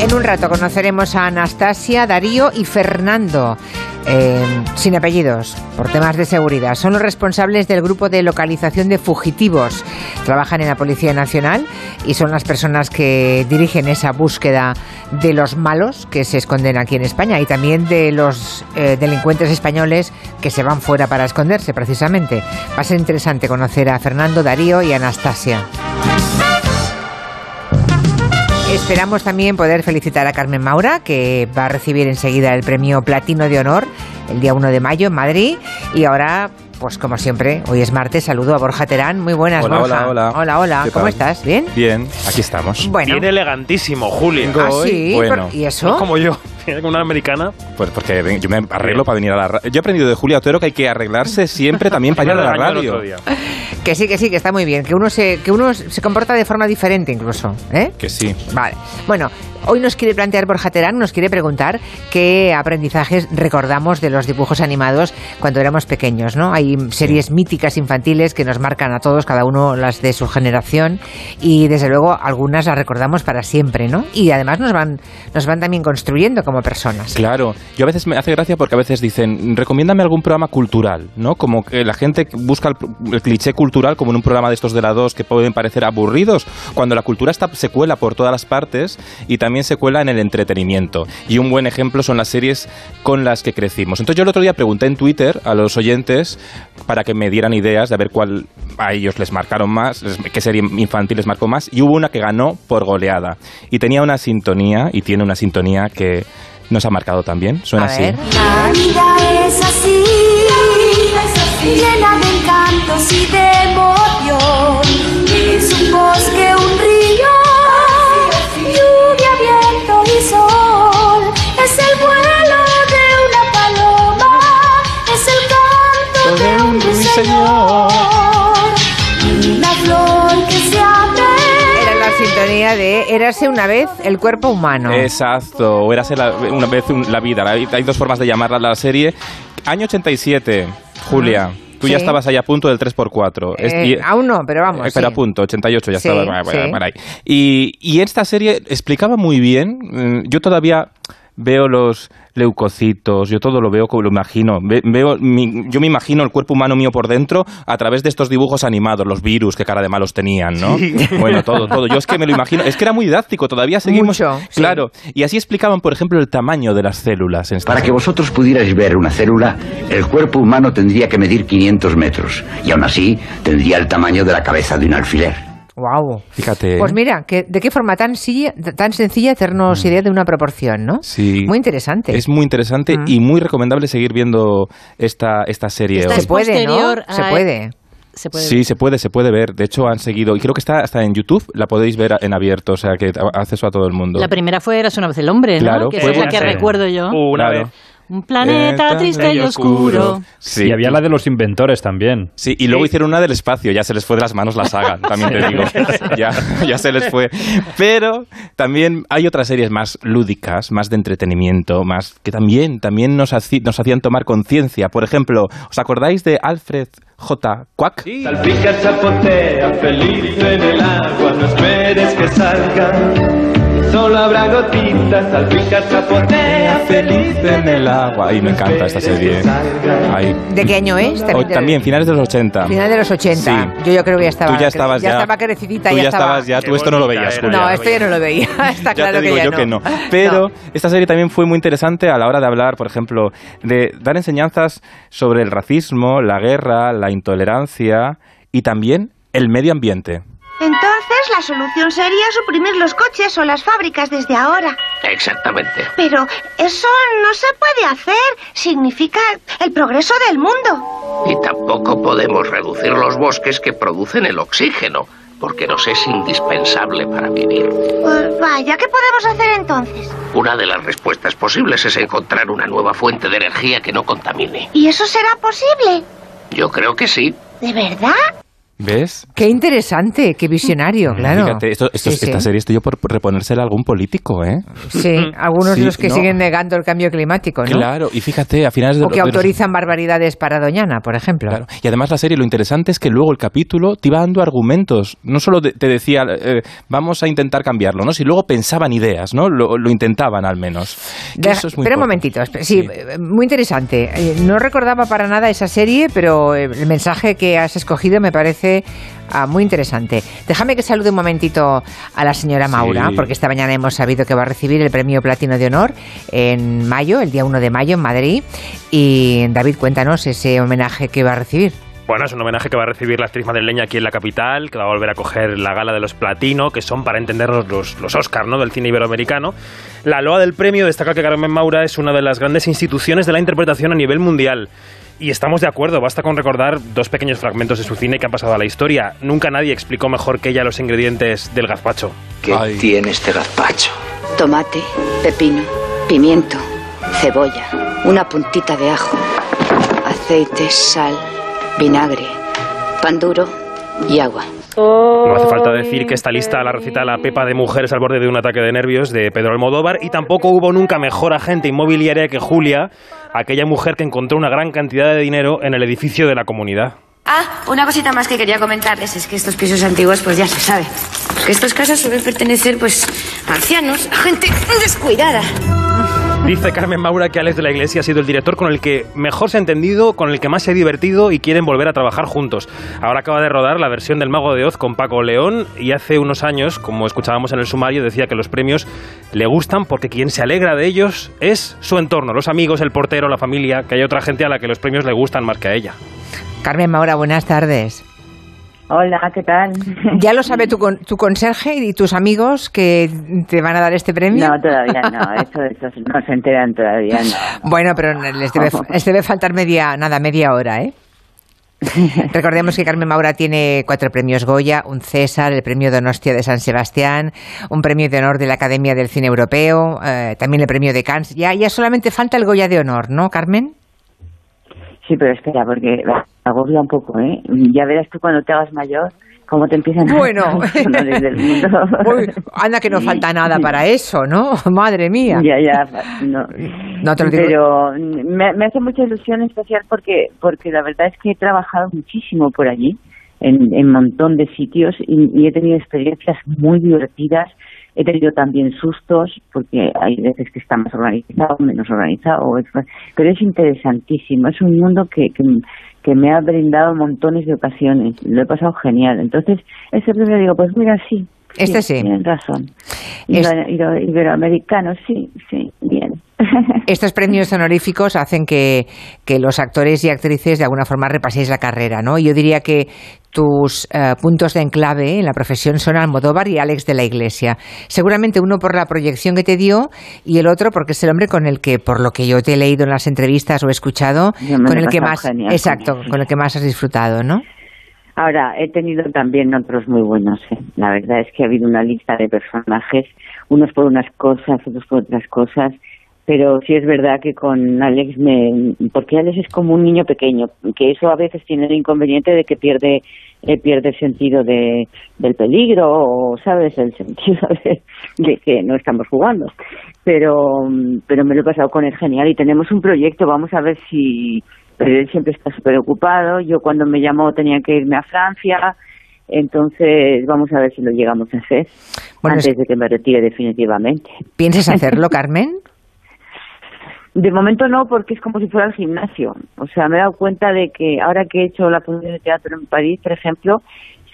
En un rato conoceremos a Anastasia, Darío y Fernando, eh, sin apellidos, por temas de seguridad. Son los responsables del grupo de localización de fugitivos. Trabajan en la Policía Nacional y son las personas que dirigen esa búsqueda de los malos que se esconden aquí en España y también de los eh, delincuentes españoles que se van fuera para esconderse, precisamente. Va a ser interesante conocer a Fernando, Darío y Anastasia. Esperamos también poder felicitar a Carmen Maura, que va a recibir enseguida el premio Platino de Honor el día 1 de mayo en Madrid. Y ahora, pues como siempre, hoy es martes, saludo a Borja Terán. Muy buenas, Hola, Borja. hola, hola. Hola, hola. ¿Qué ¿Cómo tal? estás? ¿Bien? Bien, aquí estamos. Bueno. Viene elegantísimo, Julio. Ah, hoy, sí, bueno. ¿y eso? es como yo, una americana. Pues porque yo me arreglo para venir a la radio. Yo he aprendido de Julia Otero que hay que arreglarse siempre también para ir a la radio. Que sí, que sí, que está muy bien. Que uno se, que uno se comporta de forma diferente incluso. ¿eh? Que sí. Vale. Bueno, hoy nos quiere plantear Borja Terán, nos quiere preguntar qué aprendizajes recordamos de los dibujos animados cuando éramos pequeños, ¿no? Hay series míticas infantiles que nos marcan a todos, cada uno las de su generación, y desde luego algunas las recordamos para siempre, ¿no? Y además nos van, nos van también construyendo como personas. Claro, yo a veces me hace gracia porque a veces dicen, recomiéndame algún programa cultural, ¿no? Como que la gente busca el, el cliché cultural como en un programa de estos de la 2 que pueden parecer aburridos, cuando la cultura está, se cuela por todas las partes y también se cuela en el entretenimiento. Y un buen ejemplo son las series con las que crecimos. Entonces yo el otro día pregunté en Twitter a los oyentes para que me dieran ideas de a ver cuál a ellos les marcaron más, qué serie infantil les marcó más, y hubo una que ganó por goleada. Y tenía una sintonía, y tiene una sintonía que nos ha marcado también. Suena A así. ver. La vida es así, llena de encantos y de Una flor que se. Era la sintonía de Érase una vez el cuerpo humano. Exacto, o érase la- una vez un- la vida. La- Hay dos formas de llamarla la serie. Año 87, Julia. Tú ya Sí. estabas ahí a punto del 3x4. Es- Eh, y- aún no, pero vamos. Pero sí. a punto, 88 ya Sí, estaba bueno, bueno, sí. por ahí. Y, y esta serie explicaba muy bien, mm, yo todavía veo los leucocitos, yo todo lo veo como lo imagino. Ve- veo mi- yo me imagino el cuerpo humano mío por dentro a través de estos dibujos animados, los virus, que cara de malos tenían, ¿no? Bueno, todo, todo. Yo es que me lo imagino. Es que era muy didáctico, todavía seguimos. Mucho, sí. Claro. Y así explicaban, por ejemplo, el tamaño de las células. En esta Para que vosotros pudierais ver una célula, el cuerpo humano tendría que medir 500 metros y aún así tendría el tamaño de la cabeza de un alfiler. Guau. Fíjate. Pues mira, que, de qué forma tan, silla- tan sencilla hacernos idea de una proporción, ¿no? Mm. Sí. Muy interesante. Es muy interesante Mm. y muy recomendable seguir viendo esta, esta serie. Esta hoy. Se puede, ¿no? posterior Se puede. Se puede Sí, se puede, se puede ver. De hecho, han seguido. Y creo que está hasta en YouTube. La podéis ver en abierto. O sea, que acceso a todo el mundo. La primera fue Eras una vez el hombre, ¿no? Claro, que fue es la que serie. recuerdo yo. Una Claro. vez. Un planeta Eh, triste y oscuro. Sí. Y había la de los inventores también. Sí, y luego hicieron una del espacio, ya se les fue de las manos la saga, también te digo. Ya, ya se les fue. Pero también hay otras series más lúdicas, más de entretenimiento, más que también, también nos, nos hacían tomar conciencia. Por ejemplo, ¿os acordáis de Alfred J. Quack? Salpica, chapotea, feliz en el agua, no esperes que salga. Solo habrá gotitas, salpica, chapotea, feliz en el agua. Ay, me encanta esta serie. Ay. ¿De qué año es? O- también, finales de los 80. Final de los 80. Sí. Yo, yo creo que ya estaba. Tú ya estabas ya. estaba crecidita, Tú ya, ya estaba. estabas ya, tú esto no lo veías. Julia. No, esto yo no lo veía. Está ya claro te digo que ya yo no. que no. Pero esta serie también fue muy interesante a la hora de hablar, por ejemplo, de dar enseñanzas sobre el racismo, la guerra, la intolerancia y también el medio ambiente. Entonces la solución sería suprimir los coches o las fábricas desde ahora. Exactamente. Pero eso no se puede hacer. Significa el progreso del mundo. Y tampoco podemos reducir los bosques que producen el oxígeno, porque nos es indispensable para vivir. Pues vaya, ¿qué podemos hacer entonces? Una de las respuestas posibles es encontrar una nueva fuente de energía que no contamine. ¿Y eso será posible? Yo creo que sí. ¿De verdad? ¿Ves? Qué interesante, qué visionario, claro. Fíjate, esto, esto- Sí, sí. esta serie estoy yo por reponérsela a algún político, ¿eh? Sí, algunos Sí, de los que no. siguen negando el cambio climático, ¿no? Claro, y fíjate, a finales de O que de los- autorizan barbaridades para Doñana, por ejemplo. Claro. Y además la serie, lo interesante es que luego el capítulo te iba dando argumentos. No solo te decía, eh, vamos a intentar cambiarlo, ¿no? Si luego pensaban ideas, ¿no? Lo, lo intentaban al menos. Deja- eso es muy espera un momentito. Sí, eh, muy interesante. Eh, No recordaba para nada esa serie, pero eh, el mensaje que has escogido me parece ah, muy interesante. Déjame que salude un momentito a la señora Sí. Maura, porque esta mañana hemos sabido que va a recibir el premio Platino de Honor en mayo, el día 1 de mayo en Madrid. Y David, cuéntanos ese homenaje que va a recibir. Bueno, es un homenaje que va a recibir la actriz madrileña aquí en la capital, que va a volver a coger la gala de los Platino, que son, para entendernos, los, los Oscar, ¿no?, del cine iberoamericano. La loa del premio destaca que Carmen Maura es una de las grandes instituciones de la interpretación a nivel mundial. Y estamos de acuerdo, basta con recordar dos pequeños fragmentos de su cine que han pasado a la historia. Nunca nadie explicó mejor que ella los ingredientes del gazpacho. ¿Qué tiene este gazpacho? Tomate, pepino, pimiento, cebolla, una puntita de ajo, aceite, sal, vinagre, pan duro y agua. No hace falta decir que esta lista la recita la Pepa de Mujeres al borde de un ataque de nervios de Pedro Almodóvar y tampoco hubo nunca mejor agente inmobiliaria que Julia, aquella mujer que encontró una gran cantidad de dinero en el edificio de la comunidad. Ah, una cosita más que quería comentarles es que estos pisos antiguos, pues ya se sabe. Que estos casas suelen pertenecer, pues, a ancianos, a gente descuidada. Dice Carmen Maura que Alex de la Iglesia ha sido el director con el que mejor se ha entendido, con el que más se ha divertido y quieren volver a trabajar juntos. Ahora acaba de rodar la versión del Mago de Oz con Paco León y hace unos años, como escuchábamos en el sumario, decía que los premios le gustan porque quien se alegra de ellos es su entorno, los amigos, el portero, la familia, que hay otra gente a la que los premios le gustan más que a ella. Carmen Maura, buenas tardes. Hola, ¿qué tal? ¿Ya lo sabe tu, tu conserje y tus amigos que te van a dar este premio? No, todavía no, eso, eso no se enteran todavía, no. Bueno, pero les debe, les debe faltar media, nada, media hora, ¿eh? Recordemos que Carmen Maura tiene cuatro premios Goya, un César, el premio Donostia de San Sebastián, un premio de honor de la Academia del Cine Europeo, eh, también el premio de Cannes. Ya, ya solamente falta el Goya de honor, ¿no, Carmen? Sí, pero espera, porque agobia un poco, ¿eh? Ya verás tú cuando te hagas mayor cómo te empiezan a Bueno, mundo. Uy, anda que no falta nada para eso, ¿no? Madre mía. Ya, ya, no. No te lo digo. Pero me, me hace mucha ilusión especial porque, porque la verdad es que he trabajado muchísimo por allí, en un montón de sitios, y, y he tenido experiencias muy divertidas. He tenido también sustos, porque hay veces que está más organizado, menos organizado, pero es interesantísimo. Es un mundo que, que, que me ha brindado montones de ocasiones. Lo he pasado genial. Entonces, ese premio digo, pues mira, sí. Este sí. Razón. Es- Ibero- ibero- Iberoamericano, sí, sí, bien. Estos premios honoríficos hacen que, que los actores y actrices de alguna forma repaséis la carrera, ¿no? Yo diría que tus eh, puntos de enclave en la profesión son Almodóvar y Alex de la Iglesia. Seguramente uno por la proyección que te dio y el otro porque es el hombre con el que, por lo que yo te he leído en las entrevistas o he escuchado, con el que más, genial exacto, con el que más has disfrutado, ¿no? Ahora, he tenido también otros muy buenos. ¿eh? La verdad es que ha habido una lista de personajes, unos por unas cosas, otros por otras cosas. Pero sí es verdad que con Alex me... Porque Alex es como un niño pequeño, que eso a veces tiene el inconveniente de que pierde eh, pierde el sentido de, del peligro o, ¿sabes?, el sentido de, de que no estamos jugando. Pero, pero me lo he pasado con él genial y tenemos un proyecto, vamos a ver si... Pero él siempre está súper ocupado. Yo cuando me llamó tenía que irme a Francia. Entonces, vamos a ver si lo llegamos a hacer Bueno, antes es- de que me retire definitivamente. ¿Piensas hacerlo, Carmen? De momento no, porque es como si fuera el gimnasio. O sea, me he dado cuenta de que ahora que he hecho la función de teatro en París, por ejemplo,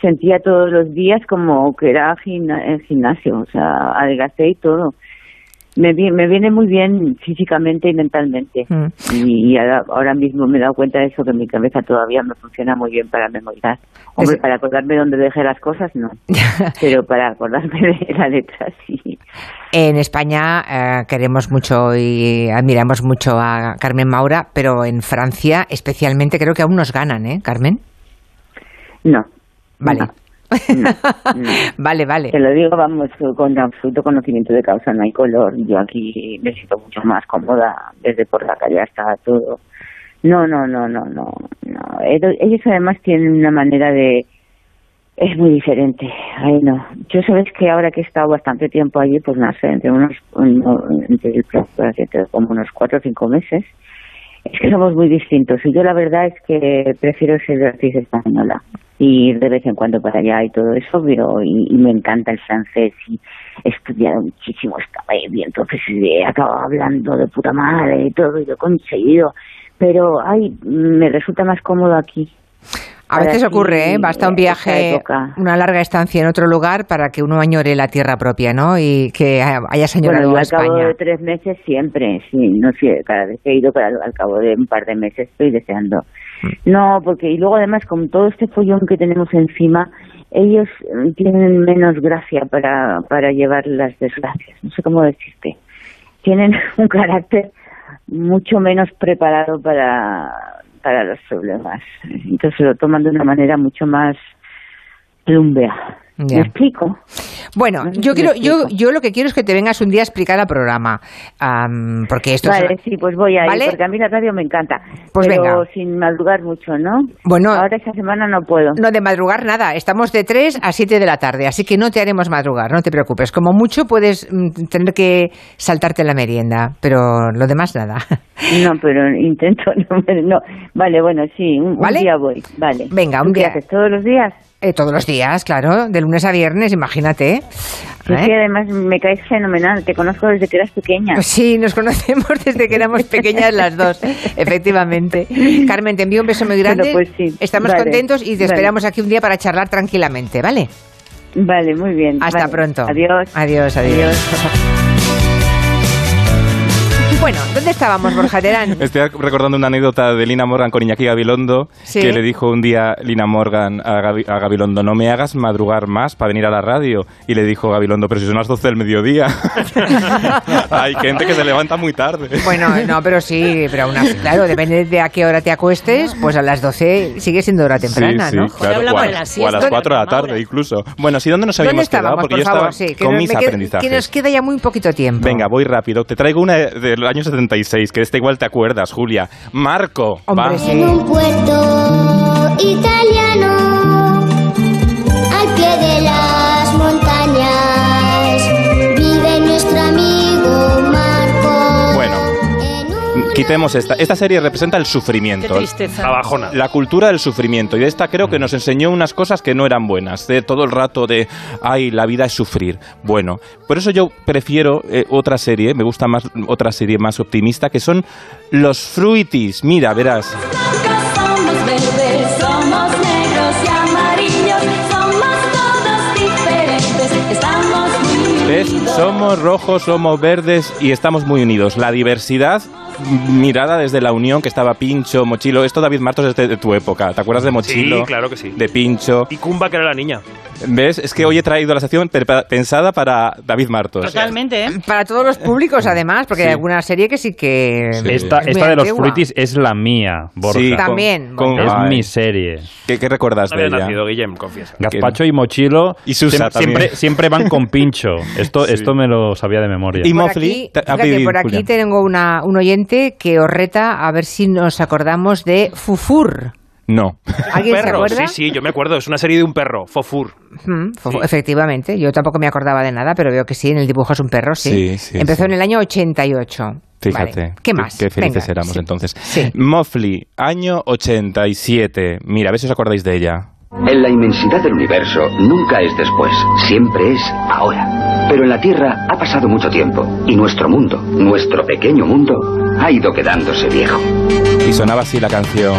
sentía todos los días como que era gimna- el gimnasio. O sea, adelgacé y todo. Me, vi- me viene muy bien físicamente y mentalmente. Mm. Y, y ahora, ahora mismo me he dado cuenta de eso, que mi cabeza todavía me funciona muy bien para memorizar. Hombre, Es- para acordarme dónde dejé las cosas, no. Pero para acordarme de la letra, sí. En España eh, queremos mucho y admiramos mucho a Carmen Maura, pero en Francia especialmente creo que aún nos ganan, ¿eh, Carmen? No. Vale. No. No, no. Vale, vale. Te lo digo, vamos, con absoluto conocimiento de causa, no hay color. Yo aquí me siento mucho más cómoda, desde por la calle hasta todo. No, no, no, no, no. no. Ellos ellos además tienen una manera de, Es muy diferente. Ay, no. Yo sabes que ahora que he estado bastante tiempo allí, pues no sé, entre unos, no, entre, el- entre como unos cuatro o cinco meses, es que somos muy distintos. Y yo la verdad es que prefiero ser de actriz española. Y ir de vez en cuando para allá y todo eso, pero, y, me encanta el francés y he estudiado muchísimo, estaba y entonces he acabado hablando de puta madre y todo, y lo he conseguido. Pero, ay, me resulta más cómodo aquí. A veces ocurre, ¿eh? Basta un viaje, una larga estancia en otro lugar para que uno añore la tierra propia, ¿no? Y que hayas añorado Bueno, a yo al cabo España. de tres meses siempre, sí, no sé, cada vez que he ido, cada- al cabo de un par de meses estoy deseando. Mm. No, porque y luego además con todo este follón que tenemos encima, ellos eh, tienen menos gracia para, para llevar las desgracias, no sé cómo decirte. Tienen un carácter mucho menos preparado para, para los problemas. Entonces lo toman de una manera mucho más plumbea. Ya. ¿Me explico? Bueno, No sé yo si quiero, yo, yo lo que quiero es que te vengas un día a explicar al programa, am, porque esto es- Vale, sí, pues voy a ir, ¿Vale? porque a mí la radio me encanta. Pues pero venga. sin madrugar mucho, ¿no? Bueno. Ahora esta semana no puedo. No de madrugar nada, estamos de 3 a 7 de la tarde, así que no te haremos madrugar, no te preocupes. Como mucho puedes mm, tener que saltarte la merienda, pero lo demás nada. No, pero intento, no, no. Vale, bueno, sí, un, día voy, vale. Venga, un ¿Tú qué día. haces, todos los días? Eh, todos los días, claro, de lunes a viernes, imagínate. Es ¿Eh? que además me caes fenomenal, te conozco desde que eras pequeña. Sí, nos conocemos desde que éramos pequeñas las dos, efectivamente. Carmen, te envío un beso muy grande. Bueno, pues sí, Estamos vale, contentos y te vale. esperamos aquí un día para charlar tranquilamente, ¿vale? Vale, muy bien. Hasta vale. pronto. Adiós. Adiós, adiós. Bueno, ¿dónde estábamos, Borja Terán? Estoy recordando una anécdota de Lina Morgan con Iñaki Gabilondo, Sí. que le dijo un día Lina Morgan a, Gabi- a Gabilondo, no me hagas madrugar más para venir a la radio. Y le dijo Gabilondo, pero si son las 12 del mediodía. Hay gente que se levanta muy tarde. Bueno, no, pero sí, pero aún así, claro, depende de a qué hora te acuestes, pues a las 12 sigue siendo hora temprana, sí, sí, ¿no? claro, hablamos o a- de la o a las 4 de la tarde incluso. Bueno, ¿sí dónde nos ¿Dónde habíamos quedado? estábamos, Porque por yo favor? estaba Sí, que con mis aprendizajes. que nos queda ya muy poquito tiempo. Venga, voy rápido. Te traigo una del año 76, que de esta igual te acuerdas, Julia. Marco. Hombre, va. En un puerto italiano, quitemos esta. Esta serie representa el Qué sufrimiento. tristeza. La bajona. La cultura del sufrimiento. Y esta creo que nos enseñó unas cosas que no eran buenas. De todo el rato de, ay, la vida es sufrir. Bueno, por eso yo prefiero eh, otra serie, me gusta más otra serie más optimista, que son Los Fruities. Mira, verás. ¿Ves? Somos rojos, somos verdes y estamos muy unidos. La diversidad mm, mirada desde la unión que estaba Pincho, Mochilo. Esto David Martos es de, de tu época. ¿Te acuerdas de Mochilo? Sí, claro que sí. De Pincho. Y Kumba, que era la niña. ¿Ves? Es que hoy he traído la sección pensada para David Martos. Totalmente, ¿eh? Para todos los públicos, además, porque Sí. hay alguna serie que sí que... Sí. Esta, es esta de los fruitis es la mía, Borja. Sí, También. con- Es Ay. mi serie. ¿Qué, qué recuerdas No de ella? nacido, Guillem, confiesa. Gazpacho y Mochilo Y Susa siempre, siempre van con pincho. Esto, Sí. esto me lo sabía de memoria. Y Por Mofli, aquí, te- ah, fíjate, por aquí tengo una, un oyente que os reta a ver si nos acordamos de Fufur. No. ¿Alguien se perro, acuerda? Sí, sí, yo me acuerdo. Es una serie de un perro, Fofur. Mm, Sí. Efectivamente, yo tampoco me acordaba de nada, pero veo que sí, en el dibujo es un perro, sí. Sí, sí, Empezó sí. en el año 88. Fíjate. Vale. ¿Qué más? Qué felices Venga, éramos sí. entonces. Sí. Mofli, año 87. Mira, a ver si os acordáis de ella. En la inmensidad del universo nunca es después, siempre es ahora. Pero en la Tierra ha pasado mucho tiempo y nuestro mundo, nuestro pequeño mundo, ha ido quedándose viejo. Y sonaba así la canción.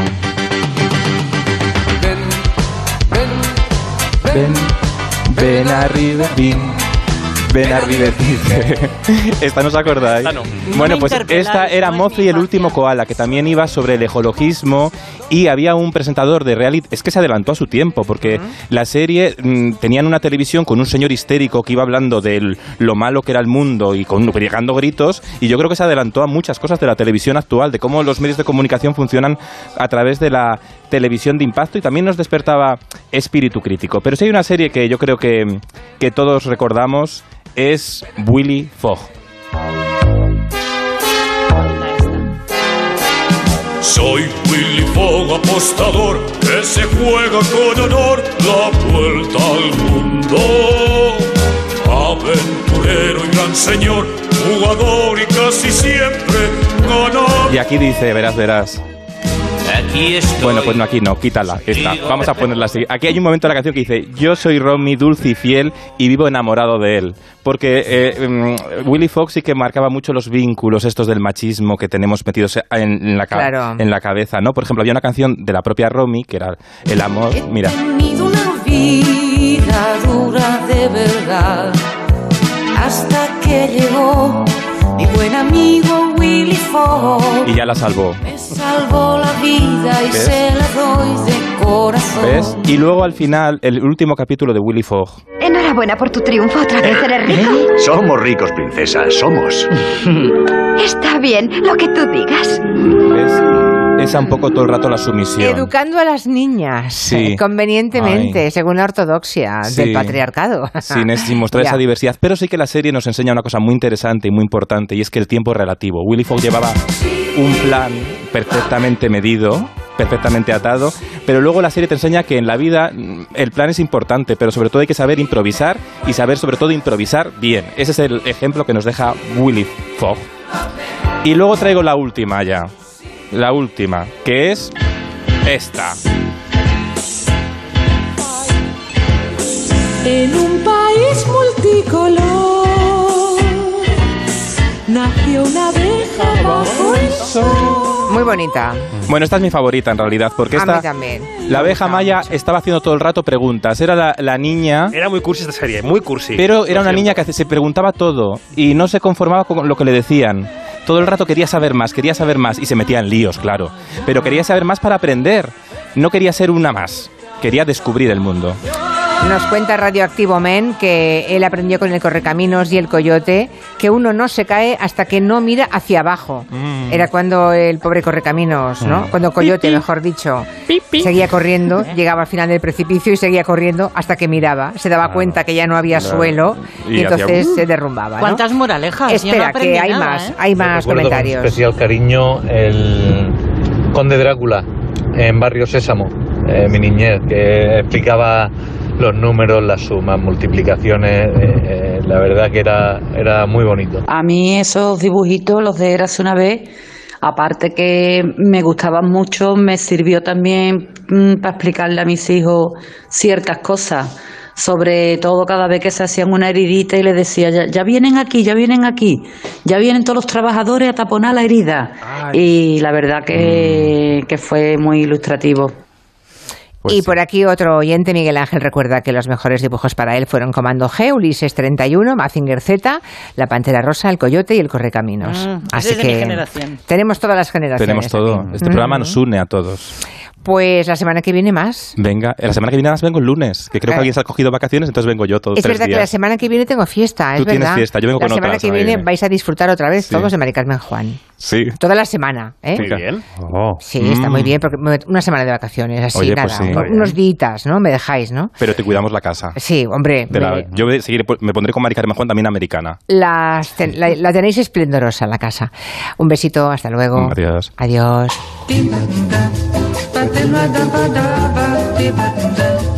Ven, ven arriba, ven. Ven arriba, dice. Esta no os acordáis. Esta no. Bueno, pues esta era Mofli mi el último koala, que también iba sobre el ecologismo y había un presentador de reality. Es que se adelantó a su tiempo, porque la serie mm, tenían una televisión con un señor histérico que iba hablando de lo malo que era el mundo y con pegando gritos. Y yo creo que se adelantó a muchas cosas de la televisión actual, de cómo los medios de comunicación funcionan a través de la televisión de impacto y también nos despertaba espíritu crítico. Pero si hay una serie que yo creo que, que todos recordamos es Willy Fogg. Soy Willy Fogg, apostador, que se juega con honor la vuelta al mundo. Aventurero y gran señor, jugador y casi siempre ganador. Y aquí dice, verás, verás. Aquí estoy. Bueno, pues no, aquí no, quítala. Esta. Vamos a ponerla así. Aquí hay un momento de la canción que dice: Yo soy Romy, dulce y fiel, y vivo enamorado de él. Porque eh, mm, Willy Fox sí que marcaba mucho los vínculos estos del machismo que tenemos metidos en, la, ca- Claro. en la cabeza, ¿no? Por ejemplo, había una canción de la propia Romy que era El amor. Mira. tenido una vida dura de verdad hasta que llegó mi buen amigo Willy Fogg. Y ya la salvó. Me salvó la vida y ¿Ves? se la doy de corazón. ¿Ves? Y luego al final, el último capítulo de Willy Fogg. Enhorabuena por tu triunfo. ¿Otra vez eres rico? Somos ricos, princesa, somos. Está bien, lo que tú digas. ¿Ves? Esa un poco todo el rato la sumisión. Educando a las niñas Sí. eh, convenientemente, Ay. según la ortodoxia Sí. del patriarcado. Sin, es- sin mostrar esa diversidad. Pero sí que la serie nos enseña una cosa muy interesante y muy importante, y es que el tiempo es relativo. Willy Fogg llevaba un plan perfectamente medido, perfectamente atado, pero luego la serie te enseña que en la vida mm, el plan es importante, pero sobre todo hay que saber improvisar y saber sobre todo improvisar bien. Ese es el ejemplo que nos deja Willy Fogg. Y luego traigo la última ya. La última, que es esta. En un país multicolor nació una abeja bajo el sol. Muy bonita. Bueno, esta es mi favorita en realidad, porque A esta... mí también. La abeja maya estaba haciendo todo el rato preguntas. Era la, la niña. Era muy cursi esta serie, muy cursi. Pero era una niña que se preguntaba todo y no se conformaba con lo que le decían. Todo el rato quería saber más, quería saber más y se metía en líos, claro. Pero quería saber más para aprender. No quería ser una más. Quería descubrir el mundo. Nos cuenta Radioactivo Men que él aprendió con el correcaminos y el coyote que uno no se cae hasta que no mira hacia abajo. Mm. Era cuando el pobre correcaminos, ¿no? Mm. Cuando coyote, mejor dicho, seguía corriendo, llegaba al final del precipicio y seguía corriendo hasta que miraba. Se daba cuenta que ya no había Claro. suelo y, entonces "Uh". se derrumbaba. ¿no? ¿Cuántas moralejas? No Espera, que hay nada, más, ¿eh? hay más comentarios. Con especial cariño el Conde Drácula en Barrio Sésamo, eh, mi niñez, que explicaba los números, las sumas, multiplicaciones. eh, eh, la verdad que era, era muy bonito. A mí esos dibujitos, los de Érase una vez, aparte que me gustaban mucho, me sirvió también mm, para explicarle a mis hijos ciertas cosas. Sobre todo cada vez que se hacían una heridita y le decía, ya, ya vienen aquí, ya vienen aquí, ya vienen todos los trabajadores a taponar la herida. Y la verdad que, que fue muy ilustrativo. Pues y por aquí otro oyente, Miguel Ángel, recuerda que los mejores dibujos para él fueron Comando G, Ulises 31, Mazinger Z, La Pantera Rosa, El Coyote y El Correcaminos. Mm, Así es de mi que generación. tenemos todas las generaciones. Tenemos todo. aquí. Este Mm. programa nos une a todos. Pues la semana que viene más. Venga, la semana que viene además vengo el lunes, que creo Eh. que alguien se ha cogido vacaciones, entonces vengo yo todos Es tres verdad que la semana que viene tengo fiesta, es Tú tienes fiesta, yo vengo la con semana otra la que semana que viene vais a disfrutar otra vez Sí. todos de Mari Carmen Juan. Sí. Toda la semana, ¿eh? Muy bien. Sí, está muy bien, porque me- una semana de vacaciones, así, Mm. Oye, nada, pues sí. unos- unos días, ¿no? Me dejáis, ¿no? Pero te cuidamos la casa. Sí, hombre. Te la- me- yo me- seguiré- me pondré con Mari Carmen Juan también americana. las ten- la, la tenéis esplendorosa la casa. Un besito, hasta luego. Adiós. Adiós. Batendo a daba daba, te batendo